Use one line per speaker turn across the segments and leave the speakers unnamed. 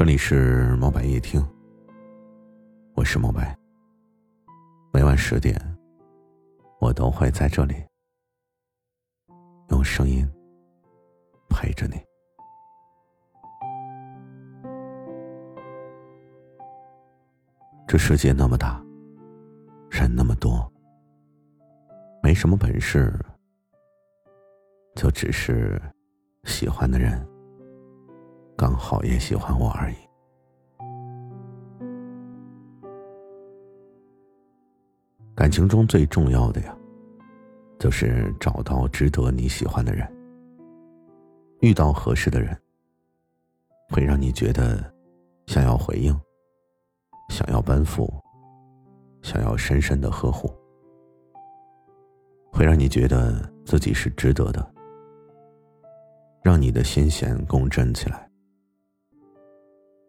这里是猫白夜听，我是猫白。每晚十点，我都会在这里用声音陪着你。这世界那么大，人那么多，没什么本事，就只是喜欢的人。刚好也喜欢我而已。感情中最重要的呀，就是找到值得你喜欢的人，遇到合适的人，会让你觉得想要回应，想要奔赴，想要深深的呵护，会让你觉得自己是值得的，让你的心弦共振起来。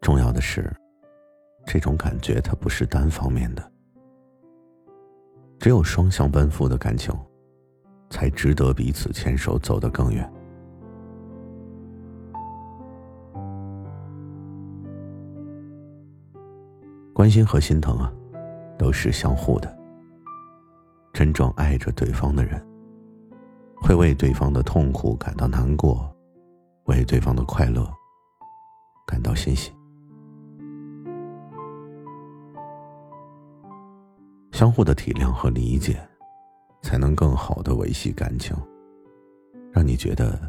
重要的是，这种感觉它不是单方面的，只有双向奔赴的感情，才值得彼此牵手走得更远。关心和心疼啊，都是相互的。真正爱着对方的人，会为对方的痛苦感到难过，为对方的快乐感到欣喜。相互的体谅和理解，才能更好的维系感情，让你觉得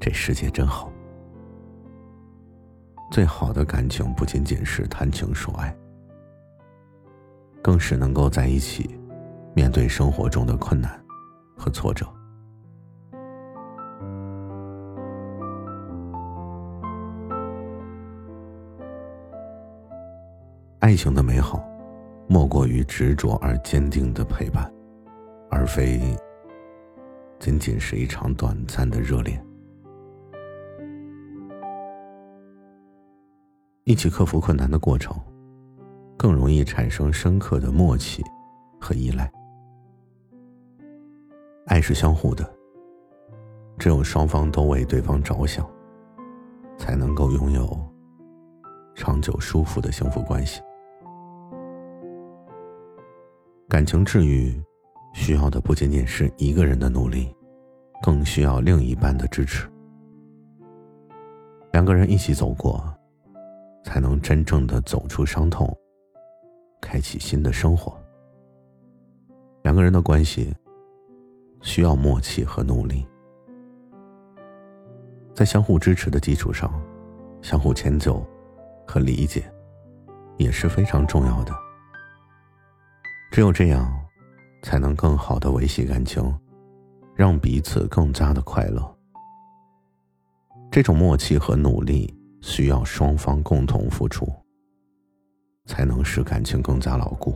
这世界真好。最好的感情不仅仅是谈情说爱，更是能够在一起面对生活中的困难和挫折。爱情的美好。莫过于执着而坚定的陪伴，而非仅仅是一场短暂的热恋。一起克服困难的过程，更容易产生深刻的默契和依赖。爱是相互的，只有双方都为对方着想，才能够拥有长久舒服的幸福关系。感情治愈，需要的不仅仅是一个人的努力，更需要另一半的支持。两个人一起走过，才能真正的走出伤痛，开启新的生活。两个人的关系需要默契和努力，在相互支持的基础上，相互迁就和理解也是非常重要的。只有这样，才能更好的维系感情，让彼此更加的快乐。这种默契和努力需要双方共同付出，才能使感情更加牢固。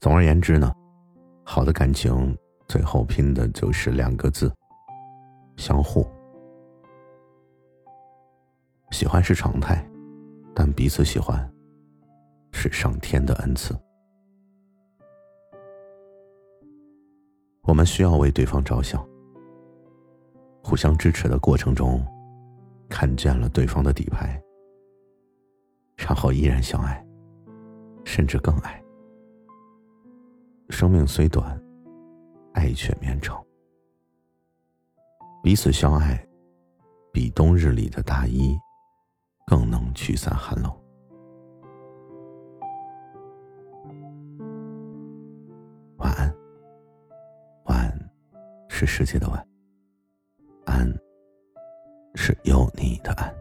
总而言之呢，好的感情最后拼的就是两个字：相互。喜欢是常态，但彼此喜欢是上天的恩赐。我们需要为对方着想，互相支持的过程中，看见了对方的底牌，然后依然相爱，甚至更爱。生命虽短，爱却绵长。彼此相爱，比冬日里的大衣。更能驱散寒冷。晚安，晚安，是世界的晚，安是有你的安。